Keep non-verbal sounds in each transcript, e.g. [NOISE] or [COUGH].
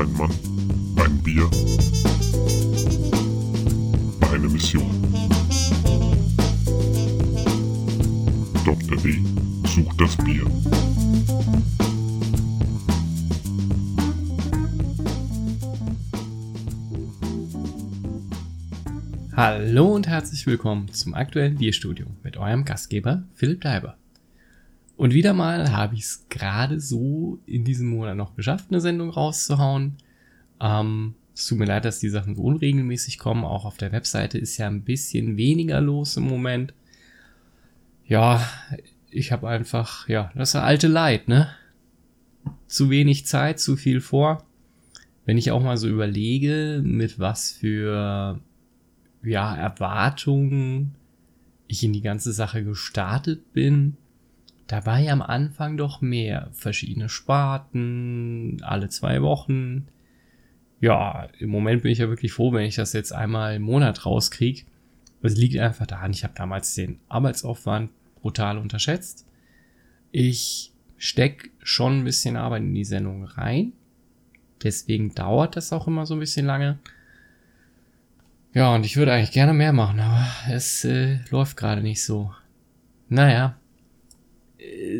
Ein Mann, ein Bier, eine Mission. Dr. D sucht das Bier. Hallo und herzlich willkommen zum aktuellen Bierstudio mit eurem Gastgeber Philipp Daiber. Und wieder mal habe ich es gerade so in diesem Monat noch geschafft, eine Sendung rauszuhauen. Ähm, es tut mir leid, dass die Sachen so unregelmäßig kommen. Auch auf der Webseite ist ja ein bisschen weniger los im Moment. Ja, ich habe einfach, ja, das alte Leid, ne? Zu wenig Zeit, zu viel vor. Wenn ich auch mal so überlege, mit was für, ja, Erwartungen ich in die ganze Sache gestartet bin, da war ja am Anfang doch mehr. Verschiedene Sparten, alle zwei Wochen. Ja, im Moment bin ich ja wirklich froh, wenn ich das jetzt einmal im Monat rauskriege. Es liegt einfach daran, ich habe damals den Arbeitsaufwand brutal unterschätzt. Ich steck schon ein bisschen Arbeit in die Sendung rein. Deswegen dauert das auch immer so ein bisschen lange. Ja, und ich würde eigentlich gerne mehr machen, aber es äh, läuft gerade nicht so. Naja,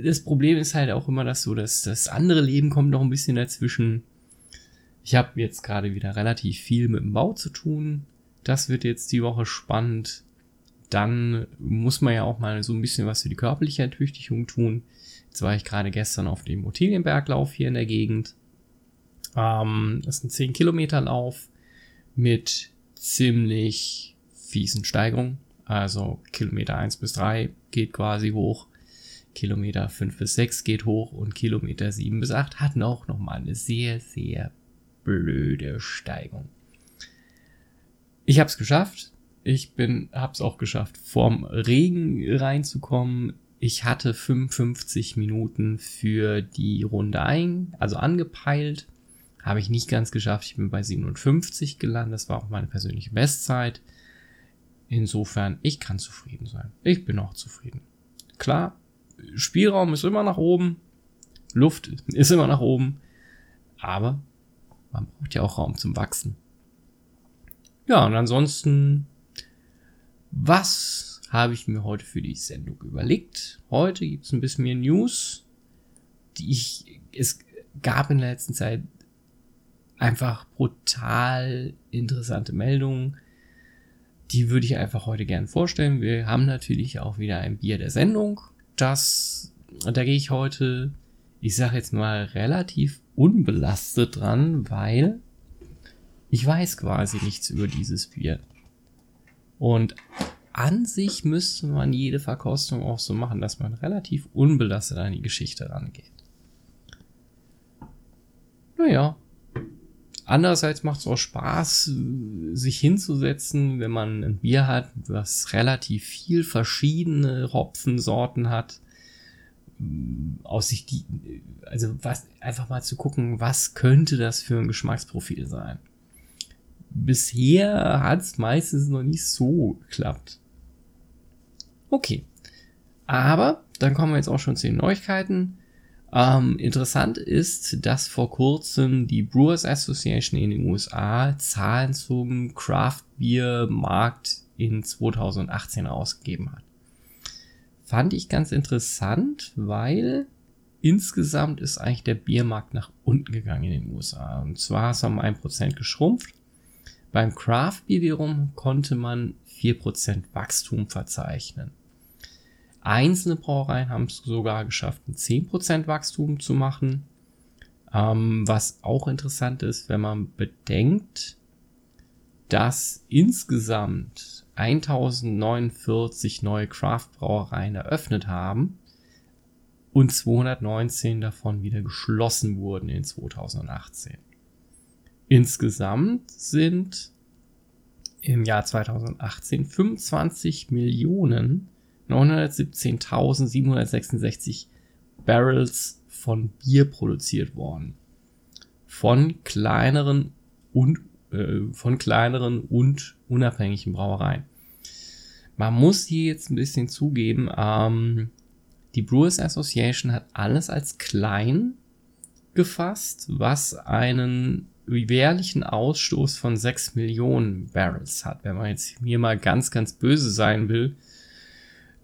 das Problem ist halt auch immer das so, dass das andere Leben kommt noch ein bisschen dazwischen. Ich habe jetzt gerade wieder relativ viel mit dem Bau zu tun. Das wird jetzt die Woche spannend. Dann muss man ja auch mal so ein bisschen was für die körperliche Ertüchtigung tun. Jetzt war ich gerade gestern auf dem Ottilienberglauf hier in der Gegend. Ähm, das ist ein 10 Kilometer Lauf mit ziemlich fiesen Steigerungen. Also Kilometer 1 bis 3 geht quasi hoch. Kilometer 5 bis 6 geht hoch und Kilometer 7 bis 8 hat auch nochmal eine sehr, sehr blöde Steigung. Ich habe es geschafft. Ich bin, habe es auch geschafft, vorm Regen reinzukommen. Ich hatte 55 Minuten für die Runde ein, also angepeilt. Habe ich nicht ganz geschafft. Ich bin bei 57 gelandet. Das war auch meine persönliche Bestzeit. Insofern, ich kann zufrieden sein. Ich bin auch zufrieden. Klar, Spielraum ist immer nach oben, Luft ist immer nach oben, aber man braucht ja auch Raum zum Wachsen. Ja, und ansonsten, was habe ich mir heute für die Sendung überlegt? Heute gibt es ein bisschen mehr News, die ich, es gab in der letzten Zeit einfach brutal interessante Meldungen. Die würde ich einfach heute gern vorstellen. Wir haben natürlich auch wieder ein Bier der Sendung das, da gehe ich heute, ich sage jetzt mal, relativ unbelastet dran, weil ich weiß quasi nichts über dieses Bier. Und an sich müsste man jede Verkostung auch so machen, dass man relativ unbelastet an die Geschichte rangeht. Naja. Andererseits macht es auch Spaß, sich hinzusetzen, wenn man ein Bier hat, was relativ viel verschiedene Hopfensorten hat. Aus sich die, also was, einfach mal zu gucken, was könnte das für ein Geschmacksprofil sein. Bisher hat es meistens noch nicht so geklappt. Okay. Aber dann kommen wir jetzt auch schon zu den Neuigkeiten. Ähm, interessant ist, dass vor kurzem die Brewers Association in den USA Zahlen zum Craft Beer Markt in 2018 ausgegeben hat. Fand ich ganz interessant, weil insgesamt ist eigentlich der Biermarkt nach unten gegangen in den USA. Und zwar ist er um 1% geschrumpft. Beim Craft Beer wiederum konnte man 4% Wachstum verzeichnen. Einzelne Brauereien haben es sogar geschafft, ein 10% Wachstum zu machen. Ähm, was auch interessant ist, wenn man bedenkt, dass insgesamt 1049 neue Craft-Brauereien eröffnet haben und 219 davon wieder geschlossen wurden in 2018. Insgesamt sind im Jahr 2018 25 Millionen 917.766 Barrels von Bier produziert worden. Von kleineren und äh, von kleineren und unabhängigen Brauereien. Man muss hier jetzt ein bisschen zugeben, ähm, die Brewers Association hat alles als klein gefasst, was einen jährlichen Ausstoß von 6 Millionen Barrels hat. Wenn man jetzt hier mal ganz, ganz böse sein will,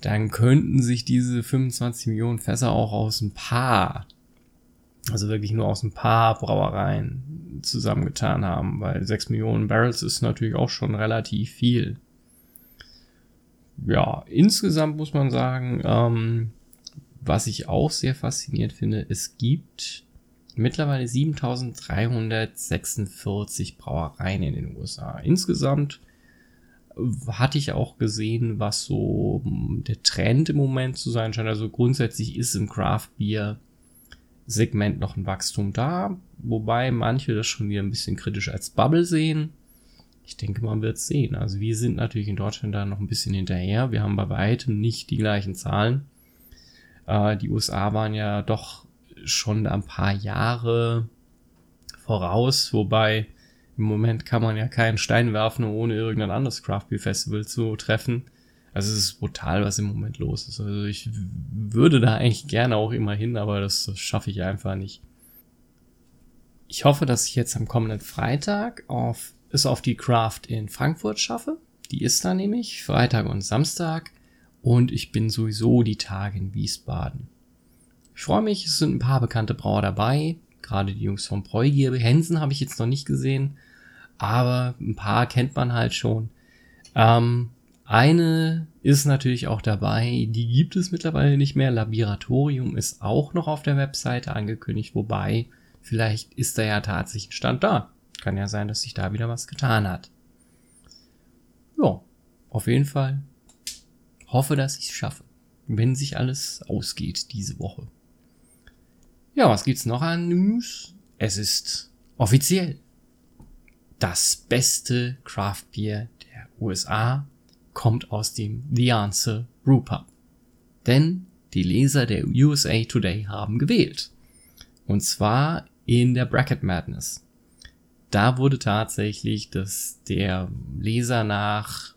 dann könnten sich diese 25 Millionen Fässer auch aus ein paar, also wirklich nur aus ein paar Brauereien zusammengetan haben, weil 6 Millionen Barrels ist natürlich auch schon relativ viel. Ja, insgesamt muss man sagen, ähm, was ich auch sehr faszinierend finde, es gibt mittlerweile 7346 Brauereien in den USA. Insgesamt hatte ich auch gesehen, was so der Trend im Moment zu sein scheint. Also grundsätzlich ist im Craft Beer Segment noch ein Wachstum da, wobei manche das schon wieder ein bisschen kritisch als Bubble sehen. Ich denke, man wird sehen. Also wir sind natürlich in Deutschland da noch ein bisschen hinterher. Wir haben bei weitem nicht die gleichen Zahlen. Äh, die USA waren ja doch schon ein paar Jahre voraus, wobei im Moment kann man ja keinen Stein werfen, ohne irgendein anderes Craft Beer Festival zu treffen. Also es ist brutal, was im Moment los ist. Also ich würde da eigentlich gerne auch immer hin, aber das, das schaffe ich einfach nicht. Ich hoffe, dass ich jetzt am kommenden Freitag auf, es auf die Craft in Frankfurt schaffe. Die ist da nämlich Freitag und Samstag. Und ich bin sowieso die Tage in Wiesbaden. Ich freue mich, es sind ein paar bekannte Brauer dabei. Gerade die Jungs vom Bräugier. Hensen habe ich jetzt noch nicht gesehen aber ein paar kennt man halt schon. Ähm, eine ist natürlich auch dabei, die gibt es mittlerweile nicht mehr. Laboratorium ist auch noch auf der Webseite angekündigt, wobei vielleicht ist da ja tatsächlich ein Stand da. Kann ja sein, dass sich da wieder was getan hat. Ja, auf jeden Fall hoffe, dass ich es schaffe, wenn sich alles ausgeht diese Woche. Ja, was gibt's noch an News? Es ist offiziell das beste Craft Beer der USA kommt aus dem The Answer Brewpub. Denn die Leser der USA Today haben gewählt. Und zwar in der Bracket Madness. Da wurde tatsächlich das der Leser nach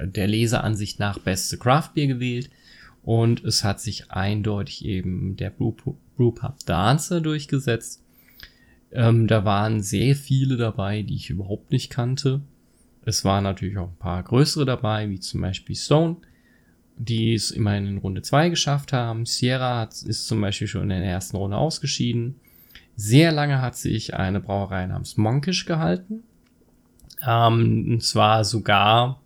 der Leseransicht nach beste Craft Beer gewählt und es hat sich eindeutig eben der Brewpub Dancer durchgesetzt ähm, da waren sehr viele dabei, die ich überhaupt nicht kannte. Es waren natürlich auch ein paar größere dabei, wie zum Beispiel Stone, die es immerhin in Runde 2 geschafft haben. Sierra ist zum Beispiel schon in der ersten Runde ausgeschieden. Sehr lange hat sich eine Brauerei namens Monkish gehalten. Ähm, und zwar sogar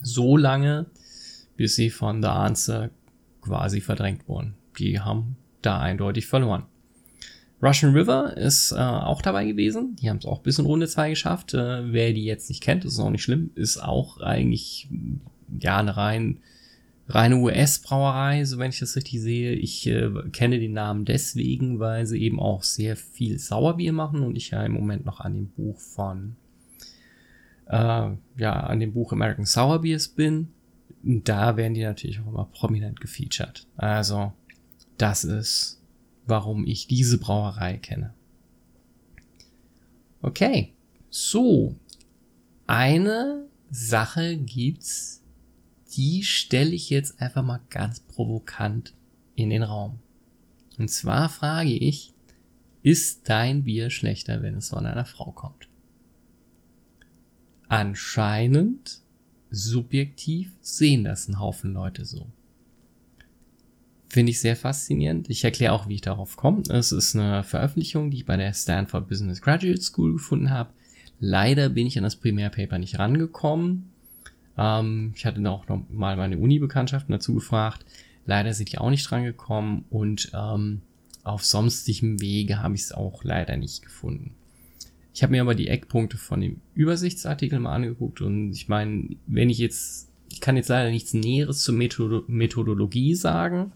so lange, bis sie von The Answer quasi verdrängt wurden. Die haben da eindeutig verloren. Russian River ist äh, auch dabei gewesen. Die haben es auch bis in Runde 2 geschafft. Äh, wer die jetzt nicht kennt, ist auch nicht schlimm. Ist auch eigentlich ja eine rein reine US-Brauerei, so wenn ich das richtig sehe. Ich äh, kenne den Namen deswegen, weil sie eben auch sehr viel Sauerbier machen und ich ja im Moment noch an dem Buch von äh, ja an dem Buch American Sour Beers bin. Da werden die natürlich auch immer prominent gefeatured. Also das ist warum ich diese Brauerei kenne. Okay, so. Eine Sache gibt's, die stelle ich jetzt einfach mal ganz provokant in den Raum. Und zwar frage ich, ist dein Bier schlechter, wenn es von einer Frau kommt? Anscheinend, subjektiv, sehen das ein Haufen Leute so. Finde ich sehr faszinierend. Ich erkläre auch, wie ich darauf komme. Es ist eine Veröffentlichung, die ich bei der Stanford Business Graduate School gefunden habe. Leider bin ich an das Primärpaper nicht rangekommen. Ähm, ich hatte auch noch mal meine Uni-Bekanntschaften dazu gefragt. Leider sind die auch nicht rangekommen und ähm, auf sonstigem Wege habe ich es auch leider nicht gefunden. Ich habe mir aber die Eckpunkte von dem Übersichtsartikel mal angeguckt und ich meine, wenn ich jetzt, ich kann jetzt leider nichts Näheres zur Methodo Methodologie sagen,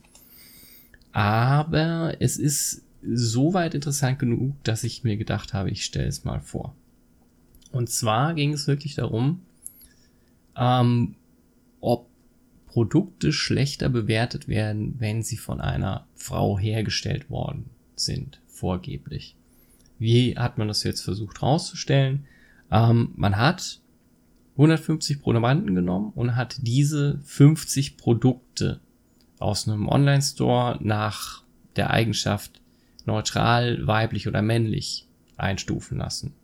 aber es ist soweit interessant genug, dass ich mir gedacht habe, ich stelle es mal vor. Und zwar ging es wirklich darum, ähm, ob Produkte schlechter bewertet werden, wenn sie von einer Frau hergestellt worden sind, vorgeblich. Wie hat man das jetzt versucht herauszustellen? Ähm, man hat 150 Probanden genommen und hat diese 50 Produkte aus einem Online-Store nach der Eigenschaft neutral, weiblich oder männlich einstufen lassen.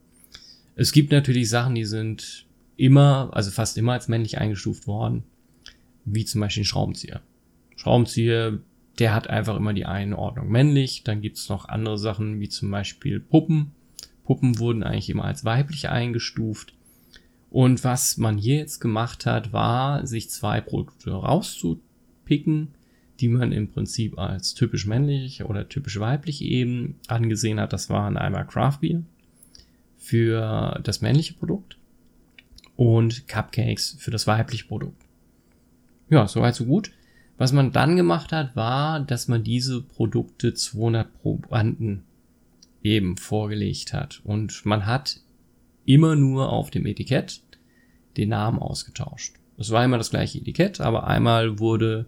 Es gibt natürlich Sachen, die sind immer, also fast immer als männlich eingestuft worden, wie zum Beispiel ein Schraubenzieher. Schraubenzieher, der hat einfach immer die Einordnung männlich. Dann gibt's noch andere Sachen, wie zum Beispiel Puppen. Puppen wurden eigentlich immer als weiblich eingestuft. Und was man hier jetzt gemacht hat, war, sich zwei Produkte rauszupicken, die man im Prinzip als typisch männlich oder typisch weiblich eben angesehen hat. Das waren einmal Craft Beer für das männliche Produkt und Cupcakes für das weibliche Produkt. Ja, soweit so gut. Was man dann gemacht hat, war, dass man diese Produkte 200 Probanden eben vorgelegt hat. Und man hat immer nur auf dem Etikett den Namen ausgetauscht. Es war immer das gleiche Etikett, aber einmal wurde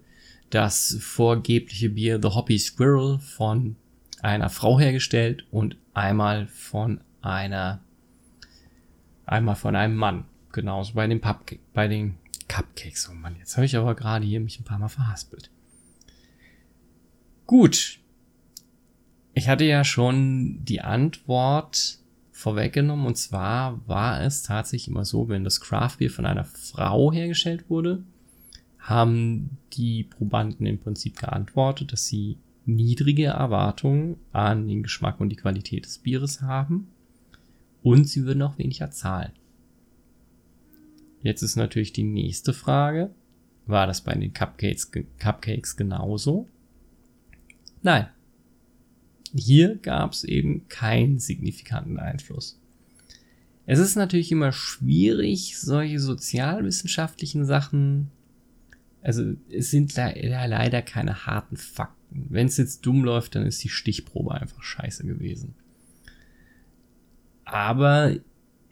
das vorgebliche Bier The Hoppy Squirrel von einer Frau hergestellt und einmal von einer Einmal von einem Mann. Genauso bei den, Pupcake, bei den Cupcakes. Oh Mann, jetzt habe ich aber gerade hier mich ein paar Mal verhaspelt. Gut. Ich hatte ja schon die Antwort vorweggenommen und zwar war es tatsächlich immer so, wenn das Craft Beer von einer Frau hergestellt wurde, haben die Probanden im Prinzip geantwortet, dass sie niedrige Erwartungen an den Geschmack und die Qualität des Bieres haben und sie würden auch weniger zahlen. Jetzt ist natürlich die nächste Frage. War das bei den Cupcakes, Cupcakes genauso? Nein. Hier gab es eben keinen signifikanten Einfluss. Es ist natürlich immer schwierig, solche sozialwissenschaftlichen Sachen, also es sind leider keine harten Fakten. Wenn es jetzt dumm läuft, dann ist die Stichprobe einfach scheiße gewesen. Aber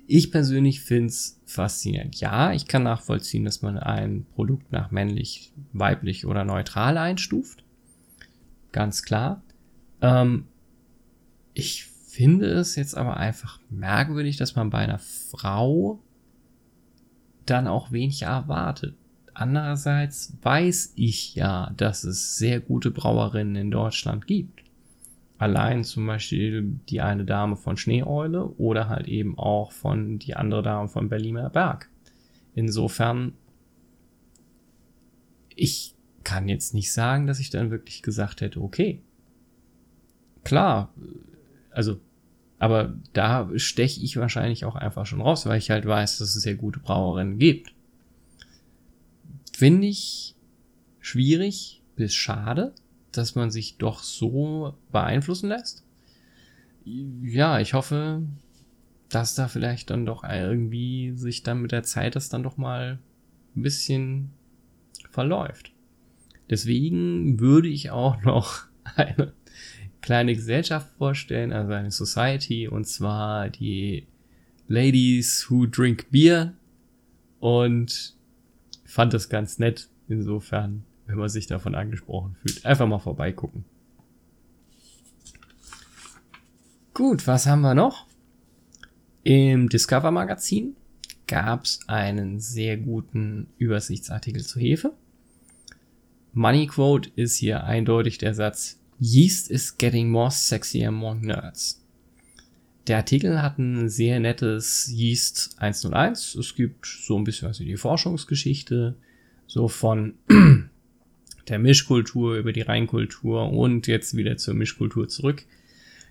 ich persönlich finde es faszinierend. Ja, ich kann nachvollziehen, dass man ein Produkt nach männlich, weiblich oder neutral einstuft. Ganz klar. Ähm, ich finde es jetzt aber einfach merkwürdig, dass man bei einer Frau dann auch wenig erwartet. Andererseits weiß ich ja, dass es sehr gute Brauerinnen in Deutschland gibt allein zum Beispiel die eine Dame von Schneeeule oder halt eben auch von die andere Dame von Berliner Berg. Insofern, ich kann jetzt nicht sagen, dass ich dann wirklich gesagt hätte, okay, klar, also, aber da steche ich wahrscheinlich auch einfach schon raus, weil ich halt weiß, dass es sehr gute Brauerinnen gibt. Finde ich schwierig bis schade, dass man sich doch so beeinflussen lässt. Ja, ich hoffe, dass da vielleicht dann doch irgendwie sich dann mit der Zeit das dann doch mal ein bisschen verläuft. Deswegen würde ich auch [LAUGHS] noch eine kleine Gesellschaft vorstellen, also eine Society, und zwar die Ladies Who Drink Beer und fand das ganz nett. Insofern wenn man sich davon angesprochen fühlt. Einfach mal vorbeigucken. Gut, was haben wir noch? Im Discover Magazin gab es einen sehr guten Übersichtsartikel zur Hefe. Money Quote ist hier eindeutig der Satz Yeast is getting more sexy among nerds. Der Artikel hat ein sehr nettes Yeast 101. Es gibt so ein bisschen also die Forschungsgeschichte, so von [CLEARS THROAT] der Mischkultur über die Reinkultur und jetzt wieder zur Mischkultur zurück.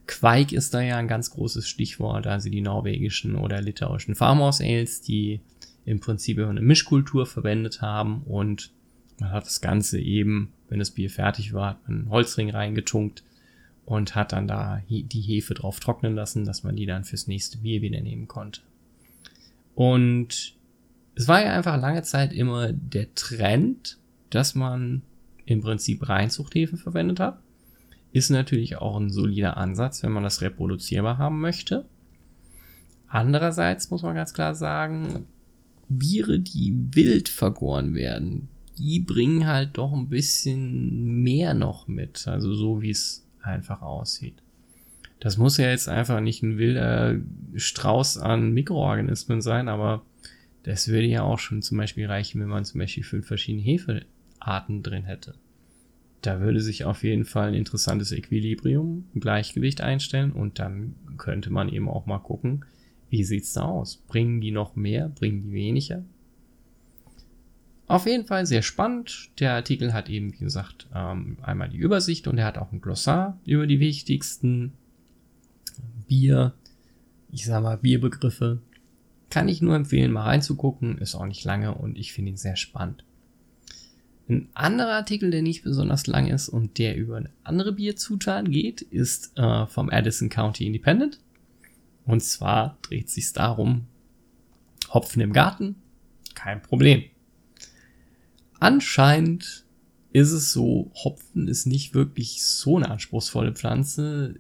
Quake ist da ja ein ganz großes Stichwort, also die norwegischen oder litauischen Farmhouse Ales, die im Prinzip eine Mischkultur verwendet haben und man hat das Ganze eben, wenn das Bier fertig war, hat man einen Holzring reingetunkt und hat dann da die Hefe drauf trocknen lassen, dass man die dann fürs nächste Bier wieder nehmen konnte. Und es war ja einfach lange Zeit immer der Trend, dass man im Prinzip Reinzuchthäfen verwendet hat. Ist natürlich auch ein solider Ansatz, wenn man das reproduzierbar haben möchte. Andererseits muss man ganz klar sagen, Biere, die wild vergoren werden, die bringen halt doch ein bisschen mehr noch mit. Also so wie es einfach aussieht. Das muss ja jetzt einfach nicht ein wilder Strauß an Mikroorganismen sein, aber das würde ja auch schon zum Beispiel reichen, wenn man zum Beispiel fünf verschiedene Hefe Arten drin hätte. Da würde sich auf jeden Fall ein interessantes Equilibrium, ein Gleichgewicht einstellen und dann könnte man eben auch mal gucken, Wie sieht's da aus? Bringen die noch mehr? Bringen die weniger? Auf jeden Fall sehr spannend. Der Artikel hat eben, wie gesagt, ähm, einmal die Übersicht und er hat auch ein Glossar über die wichtigsten Bier, ich sag mal Bierbegriffe. Kann ich nur empfehlen, mal reinzugucken. Ist auch nicht lange und ich finde ihn sehr spannend. Ein anderer Artikel, der nicht besonders lang ist und der über eine andere Bierzutat geht, ist äh, vom Addison County Independent. Und zwar dreht sich darum, Hopfen im Garten, kein Problem. Anscheinend ist es so, Hopfen ist nicht wirklich so eine anspruchsvolle Pflanze.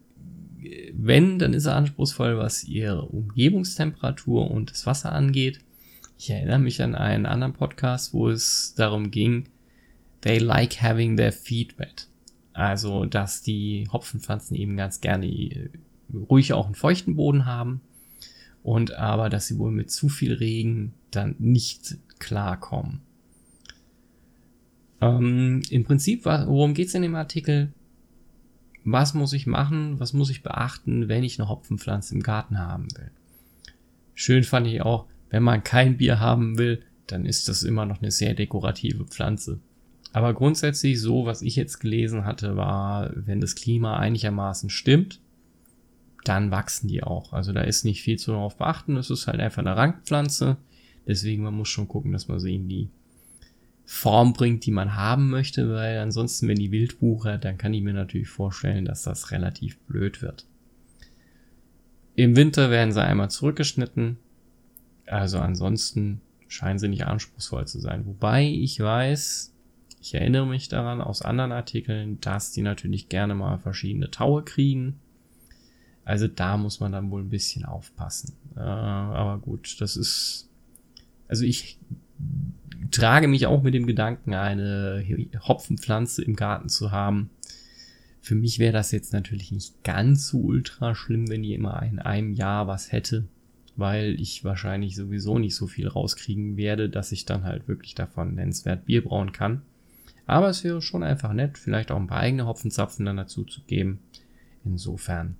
Wenn, dann ist er anspruchsvoll, was ihre Umgebungstemperatur und das Wasser angeht. Ich erinnere mich an einen anderen Podcast, wo es darum ging, they like having their feet wet. Also, dass die Hopfenpflanzen eben ganz gerne äh, ruhig auch einen feuchten Boden haben und aber, dass sie wohl mit zu viel Regen dann nicht klarkommen. Ähm, Im Prinzip, worum geht's in dem Artikel? Was muss ich machen? Was muss ich beachten, wenn ich eine Hopfenpflanze im Garten haben will? Schön fand ich auch, wenn man kein Bier haben will, dann ist das immer noch eine sehr dekorative Pflanze. Aber grundsätzlich so, was ich jetzt gelesen hatte, war, wenn das Klima einigermaßen stimmt, dann wachsen die auch. Also da ist nicht viel zu darauf beachten. Es ist halt einfach eine Rankpflanze. Deswegen, man muss schon gucken, dass man sie die Form bringt, die man haben möchte, weil ansonsten, wenn die wild dann kann ich mir natürlich vorstellen, dass das relativ blöd wird. Im Winter werden sie einmal zurückgeschnitten. Also ansonsten scheinen sie nicht anspruchsvoll zu sein. Wobei ich weiß, ich erinnere mich daran aus anderen Artikeln, dass die natürlich gerne mal verschiedene Taue kriegen. Also da muss man dann wohl ein bisschen aufpassen. Äh, aber gut, das ist. Also ich trage mich auch mit dem Gedanken, eine Hopfenpflanze im Garten zu haben. Für mich wäre das jetzt natürlich nicht ganz so ultra schlimm, wenn die immer in einem Jahr was hätte, weil ich wahrscheinlich sowieso nicht so viel rauskriegen werde, dass ich dann halt wirklich davon nennenswert Bier brauen kann. Aber es wäre schon einfach nett, vielleicht auch ein paar eigene Hopfenzapfen dann dazu zu geben. Insofern,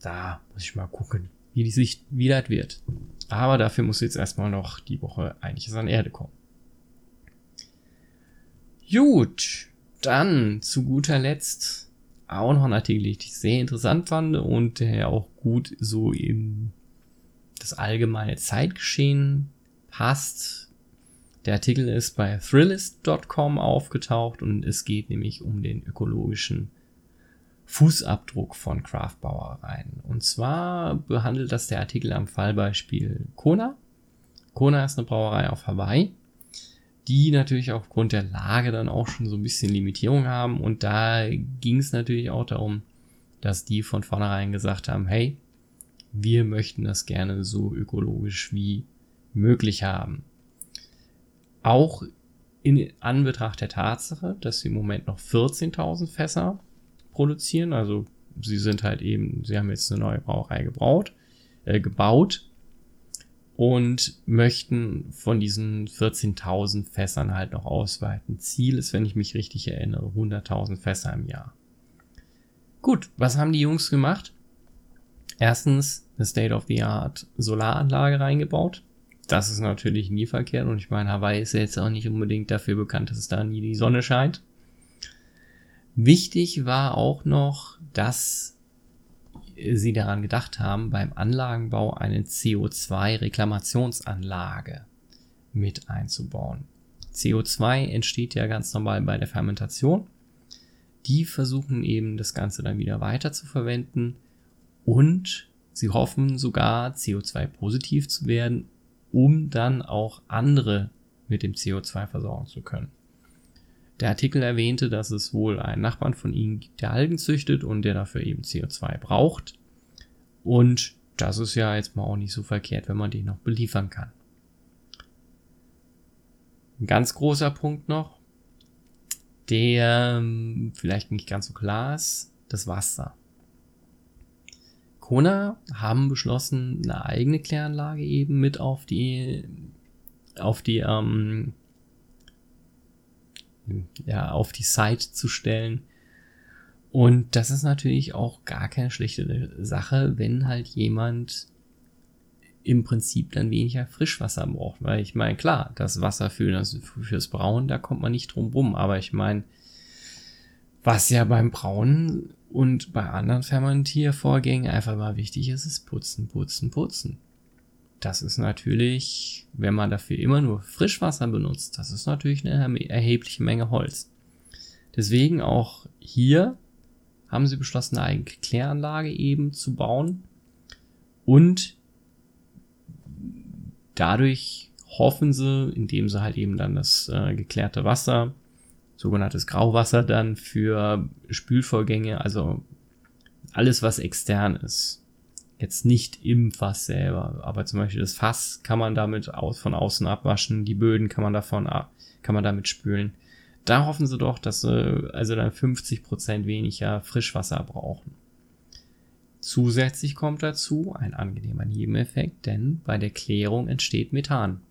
da muss ich mal gucken, wie die Sicht wieder wird. Aber dafür muss jetzt erstmal noch die Woche einiges an Erde kommen. Gut, dann zu guter Letzt auch noch ein Artikel, den ich sehr interessant fand und der auch gut so in das allgemeine Zeitgeschehen passt. Der Artikel ist bei Thrillist.com aufgetaucht und es geht nämlich um den ökologischen Fußabdruck von Craftbrauereien. Und zwar behandelt das der Artikel am Fallbeispiel Kona. Kona ist eine Brauerei auf Hawaii, die natürlich aufgrund der Lage dann auch schon so ein bisschen Limitierung haben. Und da ging es natürlich auch darum, dass die von vornherein gesagt haben, hey, wir möchten das gerne so ökologisch wie möglich haben. Auch in Anbetracht der Tatsache, dass sie im Moment noch 14.000 Fässer produzieren, also sie sind halt eben, sie haben jetzt eine neue Brauerei gebraut, äh, gebaut und möchten von diesen 14.000 Fässern halt noch ausweiten. Ziel ist, wenn ich mich richtig erinnere, 100.000 Fässer im Jahr. Gut, was haben die Jungs gemacht? Erstens eine State-of-the-Art Solaranlage reingebaut. Das ist natürlich nie verkehrt und ich meine, Hawaii ist ja jetzt auch nicht unbedingt dafür bekannt, dass es da nie die Sonne scheint. Wichtig war auch noch, dass sie daran gedacht haben, beim Anlagenbau eine CO2-Reklamationsanlage mit einzubauen. CO2 entsteht ja ganz normal bei der Fermentation. Die versuchen eben das Ganze dann wieder weiter zu verwenden und sie hoffen sogar CO2 positiv zu werden um dann auch andere mit dem CO2 versorgen zu können. Der Artikel erwähnte, dass es wohl einen Nachbarn von ihnen gibt, der Algen züchtet und der dafür eben CO2 braucht. Und das ist ja jetzt mal auch nicht so verkehrt, wenn man den noch beliefern kann. Ein ganz großer Punkt noch, der ähm, vielleicht nicht ganz so klar ist, das Wasser. Kona haben beschlossen, eine eigene Kläranlage eben mit auf die, auf die, ähm, ja, auf die Site zu stellen. Und das ist natürlich auch gar keine schlechte Sache, wenn halt jemand im Prinzip dann weniger Frischwasser braucht. Weil ich meine, klar, das Wasser für das, fürs Brauen, da kommt man nicht drum rum. Aber ich meine, was ja beim Brauen und bei anderen Fermentiervorgängen einfach mal wichtig ist, ist putzen, putzen, putzen. Das ist natürlich, wenn man dafür immer nur Frischwasser benutzt, das ist natürlich eine erhebliche Menge Holz. Deswegen auch hier haben sie beschlossen, eine eigene Kläranlage eben zu bauen und dadurch hoffen sie, indem sie halt eben dann das äh, geklärte Wasser, sogenanntes Grauwasser dann für Spülvorgänge, also alles, was extern ist. Jetzt nicht im Fass selber, aber zum Beispiel das Fass kann man damit aus, von außen abwaschen, die Böden kann man davon ab, kann man damit spülen. Da hoffen sie doch, dass sie also dann 50% weniger Frischwasser brauchen. Zusätzlich kommt dazu ein angenehmer Nebeneffekt, denn bei der Klärung entsteht Methan.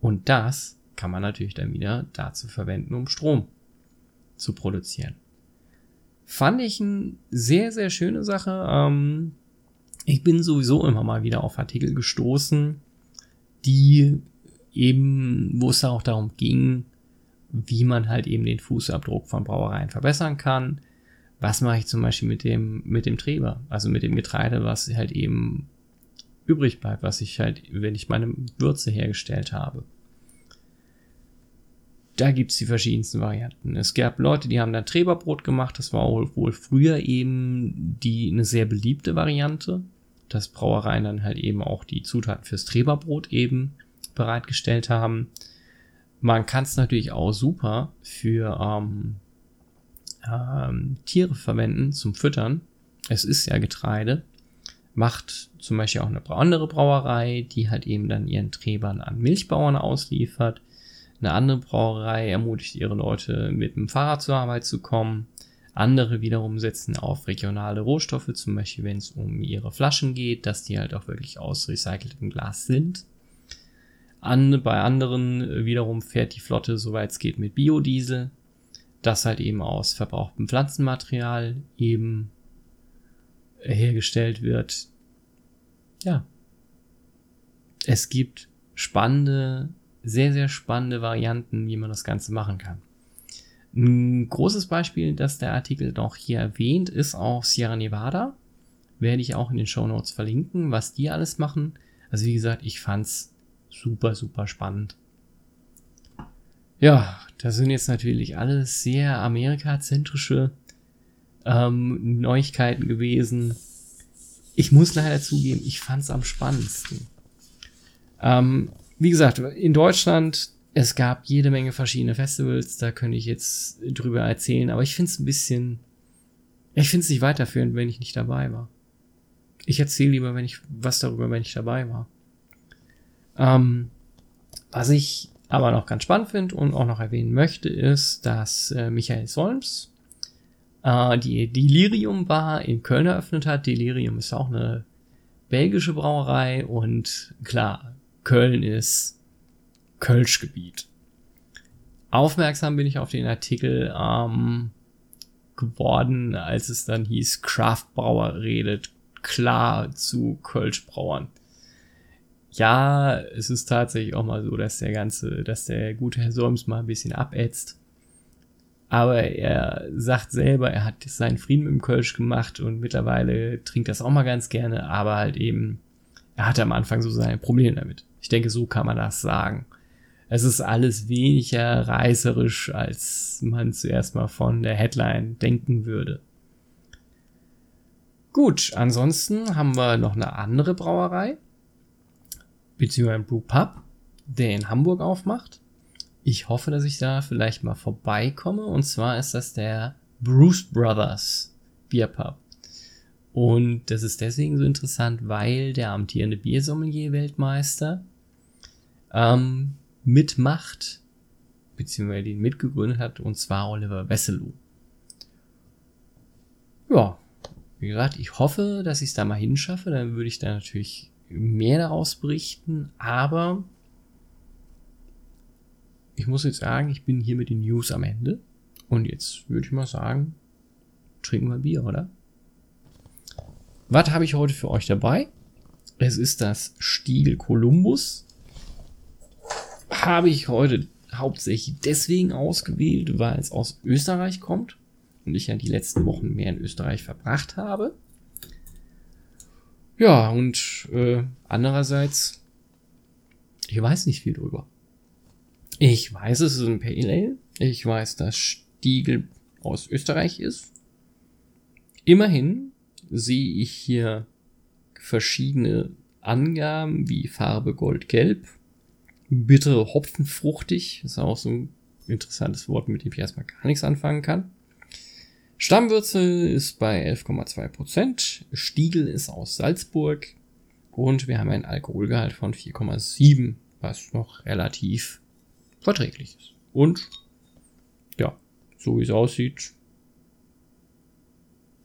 Und das kann man natürlich dann wieder dazu verwenden, um Strom zu produzieren. Fand ich eine sehr, sehr schöne Sache. Ähm, ich bin sowieso immer mal wieder auf Artikel gestoßen, die eben, wo es da auch darum ging, wie man halt eben den Fußabdruck von Brauereien verbessern kann was mache ich zum Beispiel mit dem, mit dem Treber, also mit dem Getreide, was halt eben übrig bleibt, was ich halt, wenn ich meine Würze hergestellt habe. Da gibt's die verschiedensten Varianten. Es gab Leute, die haben da Treberbrot gemacht, das war wohl früher eben die eine sehr beliebte Variante, dass Brauereien dann halt eben auch die Zutaten fürs Treberbrot eben bereitgestellt haben. Man kann es natürlich auch super für ähm, ähm, Tiere verwenden zum Füttern. Es ist ja Getreide. Macht zum Beispiel auch eine andere Brauerei, die halt eben dann ihren Trebern an Milchbauern ausliefert. Eine andere Brauerei ermutigt ihre Leute, mit dem Fahrrad zur Arbeit zu kommen. Andere wiederum setzen auf regionale Rohstoffe, zum Beispiel wenn es um ihre Flaschen geht, dass die halt auch wirklich aus recyceltem Glas sind. An, bei anderen wiederum fährt die Flotte, soweit es geht, mit Biodiesel das halt eben aus verbrauchtem Pflanzenmaterial eben hergestellt wird. Ja. Es gibt spannende, sehr, sehr spannende Varianten, wie man das Ganze machen kann. Ein großes Beispiel, das der Artikel noch hier erwähnt, ist auch Sierra Nevada. Werde ich auch in den Show Notes verlinken, was die alles machen. Also wie gesagt, ich fand's super, super spannend. Ja, das sind jetzt natürlich alles sehr amerikazentrische ähm, Neuigkeiten gewesen. Ich muss leider zugeben, ich fand es am spannendsten. Ähm, wie gesagt, in Deutschland, es gab jede Menge verschiedene Festivals, da könnte ich jetzt drüber erzählen, aber ich finde es ein bisschen, ich finde es nicht weiterführend, wenn ich nicht dabei war. Ich erzähle lieber, wenn ich was darüber, wenn ich dabei war. Ähm, was ich aber noch ganz spannend finde und auch noch erwähnen möchte, ist, dass äh, Michael Solms äh, die Delirium Bar in Köln eröffnet hat. Delirium ist auch eine belgische Brauerei und klar, Köln ist Kölschgebiet. Aufmerksam bin ich auf den Artikel ähm, geworden, als es dann hieß, Craftbrauer redet klar zu Kölschbrauern ja, es ist tatsächlich auch mal so, dass der ganze, dass der gute Herr Solms mal ein bisschen abätzt. Aber er sagt selber, er hat seinen Frieden mit dem Kölsch gemacht und mittlerweile trinkt das auch mal ganz gerne, aber halt eben, er hatte am Anfang so seine Probleme damit. Ich denke, so kann man das sagen. Es ist alles weniger reißerisch, als man zuerst mal von der Headline denken würde. Gut, ansonsten haben wir noch eine andere Brauerei beziehungsweise ein Brewpub, der in Hamburg aufmacht. Ich hoffe, dass ich da vielleicht mal vorbeikomme. Und zwar ist das der Bruce Brothers Bierpub. Und das ist deswegen so interessant, weil der amtierende Biersommelier-Weltmeister ähm, mitmacht, beziehungsweise den mitgegründet hat, und zwar Oliver Wesselow. Ja, wie gesagt, ich hoffe, dass ich es da mal hinschaffe. Dann würde ich da natürlich mehr daraus berichten, aber ich muss jetzt sagen, ich bin hier mit den News am Ende. Und jetzt würde ich mal sagen, trinken wir Bier, oder? Was habe ich heute für euch dabei? Es ist das Stiegel Columbus. Habe ich heute hauptsächlich deswegen ausgewählt, weil es aus Österreich kommt und ich ja die letzten Wochen mehr in Österreich verbracht habe. Ja, und äh, andererseits, ich weiß nicht viel drüber. Ich weiß, es ist ein Pale Ale. Ich weiß, dass Stiegel aus Österreich ist. Immerhin sehe ich hier verschiedene Angaben wie Farbe Gold-Gelb, bittere Hopfenfruchtig, ist auch so ein interessantes Wort, mit dem ich erstmal gar nichts anfangen kann. Stammwürzel ist bei 11,2%, Stiegel ist aus Salzburg und wir haben einen Alkoholgehalt von 4,7, was noch relativ verträglich ist. Und ja, so wie es aussieht,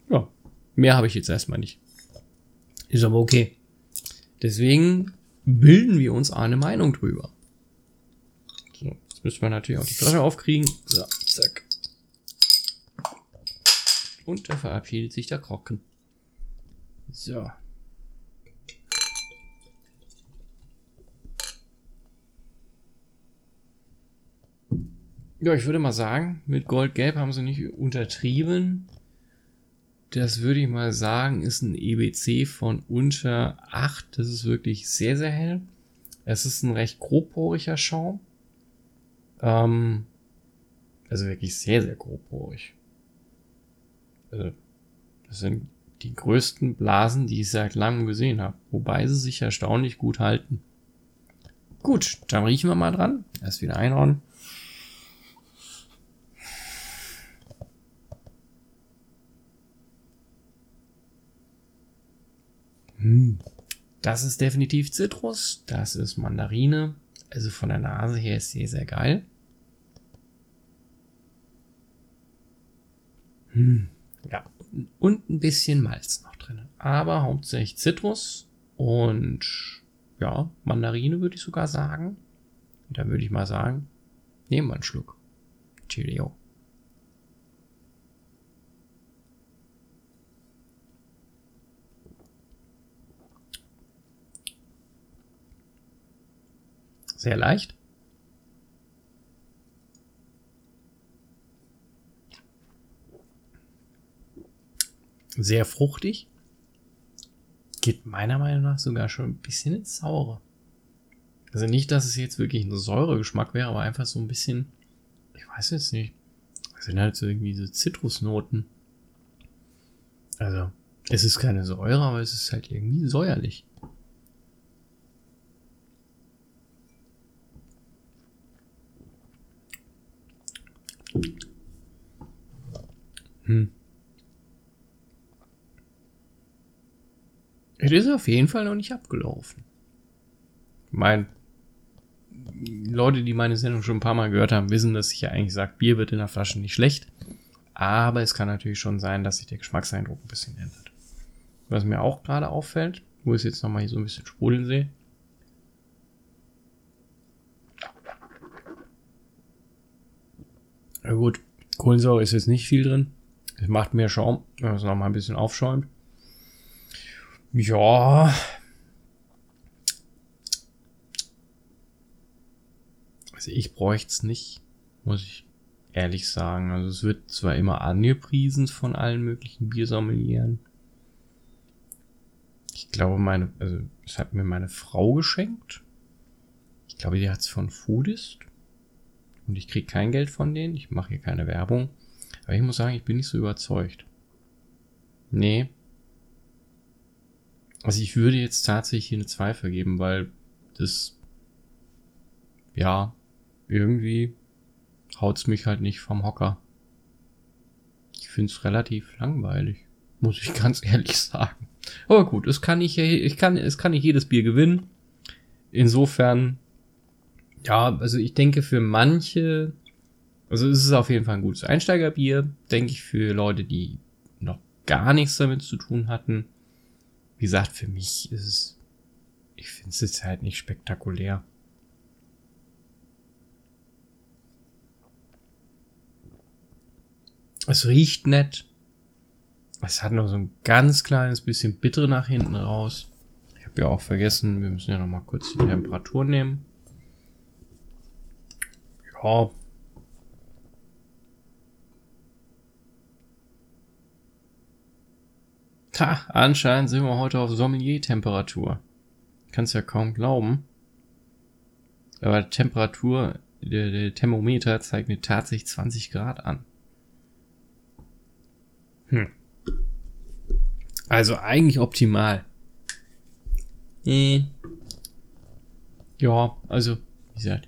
ja, mehr habe ich jetzt erstmal nicht. Ist aber okay. Deswegen bilden wir uns eine Meinung drüber. Jetzt müssen wir natürlich auch die Flasche aufkriegen. So, zack. Und da verabschiedet sich der Krocken. So. Ja, ich würde mal sagen, mit Gold-Gelb haben sie nicht untertrieben. Das würde ich mal sagen, ist ein EBC von unter 8. Das ist wirklich sehr, sehr hell. Es ist ein recht grobporiger Schaum. Ähm, also wirklich sehr, sehr grobporig. Also, das sind die größten Blasen, die ich seit langem gesehen habe. Wobei sie sich erstaunlich gut halten. Gut, dann riechen wir mal dran. Erst wieder einhauen. Hm. Das ist definitiv Zitrus. Das ist Mandarine. Also von der Nase her ist sehr, sehr geil. Hm. Ja, und ein bisschen Malz noch drin. Aber hauptsächlich Zitrus und ja, Mandarine würde ich sogar sagen. Und dann würde ich mal sagen, nehmen wir einen Schluck. Cheerio. Sehr leicht. Sehr fruchtig. Geht meiner Meinung nach sogar schon ein bisschen ins Saure. Also nicht, dass es jetzt wirklich ein Säuregeschmack wäre, aber einfach so ein bisschen, ich weiß jetzt nicht. Das sind halt so irgendwie so Zitrusnoten. Also, es ist keine Säure, aber es ist halt irgendwie säuerlich. Hm. Es ist auf jeden Fall noch nicht abgelaufen. Mein Leute, die meine Sendung schon ein paar Mal gehört haben, wissen, dass ich ja eigentlich sage, Bier wird in der Flasche nicht schlecht. Aber es kann natürlich schon sein, dass sich der Geschmackseindruck ein bisschen ändert. Was mir auch gerade auffällt, wo ich es jetzt nochmal hier so ein bisschen sprudeln sehe. Na gut, Kohlensäure ist jetzt nicht viel drin. Es macht mehr Schaum, wenn man es nochmal ein bisschen aufschäumt. Ja. Also ich bräuchte es nicht, muss ich ehrlich sagen. Also es wird zwar immer angepriesen von allen möglichen Biersommelieren. Ich glaube, meine, also es hat mir meine Frau geschenkt. Ich glaube, die hat es von Foodist. Und ich kriege kein Geld von denen. Ich mache hier keine Werbung. Aber ich muss sagen, ich bin nicht so überzeugt. Nee, also ich würde jetzt tatsächlich hier eine 2 vergeben, weil das, ja, irgendwie haut's mich halt nicht vom Hocker. Ich find's relativ langweilig, muss ich [LAUGHS] ganz ehrlich sagen. Aber gut, es kann nicht, ich kann, es kann nicht jedes Bier gewinnen. Insofern, ja, also ich denke für manche, also es ist auf jeden Fall ein gutes Einsteigerbier, denke ich für Leute, die noch gar nichts damit zu tun hatten wie gesagt, für mich ist es, ich finde es jetzt halt nicht spektakulär. Es riecht nett. Es hat noch so ein ganz kleines bisschen bittere nach hinten raus. Ich habe ja auch vergessen, wir müssen ja noch mal kurz die Temperatur nehmen. Ja. Ha, anscheinend sind wir heute auf Sommelier-Temperatur. Kannst ja kaum glauben. Aber Temperatur, der, der Thermometer zeigt mir tatsächlich 20 Grad an. Hm. Also eigentlich optimal. Äh. Ja, also, wie gesagt.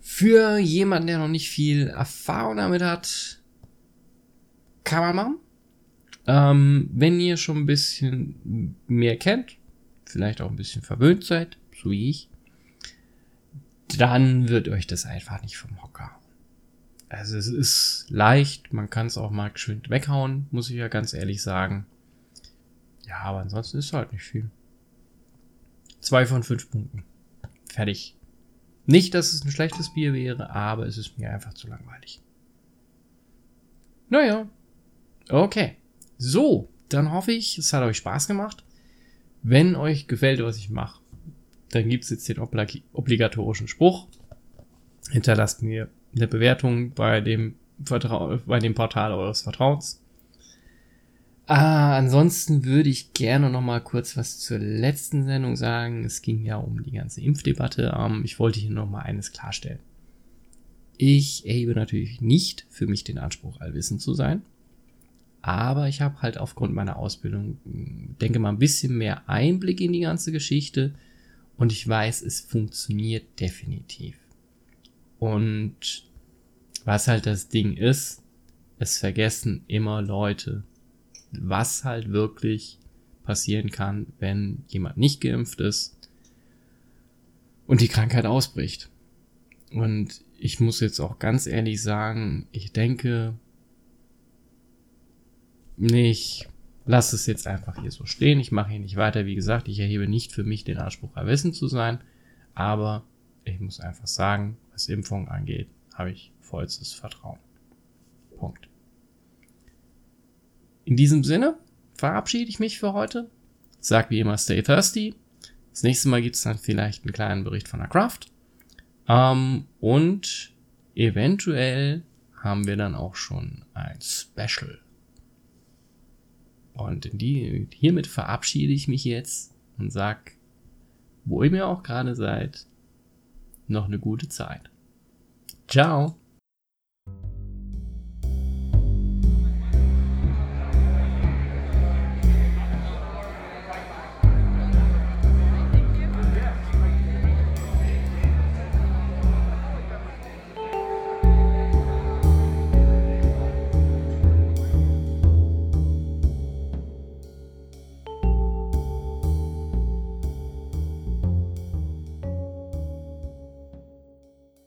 Für jemanden, der noch nicht viel Erfahrung damit hat, kann man machen. Ähm, wenn ihr schon ein bisschen mehr kennt, vielleicht auch ein bisschen verwöhnt seid, so wie ich, dann wird euch das einfach nicht vom Hocker. Also es ist leicht, man kann es auch mal geschwind weghauen, muss ich ja ganz ehrlich sagen. Ja, aber ansonsten ist halt nicht viel. Zwei von fünf Punkten. Fertig. Nicht, dass es ein schlechtes Bier wäre, aber es ist mir einfach zu langweilig. Naja. Okay. So, dann hoffe ich, es hat euch Spaß gemacht. Wenn euch gefällt, was ich mache, dann gibt es jetzt den obligatorischen Spruch. Hinterlasst mir eine Bewertung bei dem, Vertrau bei dem Portal eures Vertrauens. Ah, ansonsten würde ich gerne noch mal kurz was zur letzten Sendung sagen. Es ging ja um die ganze Impfdebatte. Ähm, ich wollte hier noch mal eines klarstellen. Ich erhebe natürlich nicht für mich den Anspruch, allwissend zu sein. Aber ich habe halt aufgrund meiner Ausbildung, denke mal, ein bisschen mehr Einblick in die ganze Geschichte. Und ich weiß, es funktioniert definitiv. Und was halt das Ding ist, es vergessen immer Leute, was halt wirklich passieren kann, wenn jemand nicht geimpft ist und die Krankheit ausbricht. Und ich muss jetzt auch ganz ehrlich sagen, ich denke, ich lasse es jetzt einfach hier so stehen. Ich mache hier nicht weiter. Wie gesagt, ich erhebe nicht für mich den Anspruch, erwissen zu sein. Aber ich muss einfach sagen, was Impfung angeht, habe ich vollstes Vertrauen. Punkt. In diesem Sinne verabschiede ich mich für heute. Sag wie immer, stay thirsty. Das nächste Mal gibt es dann vielleicht einen kleinen Bericht von der Craft. Ähm, und eventuell haben wir dann auch schon ein Special. Und die, hiermit verabschiede ich mich jetzt und sag, wo ihr mir auch gerade seid, noch eine gute Zeit. Ciao.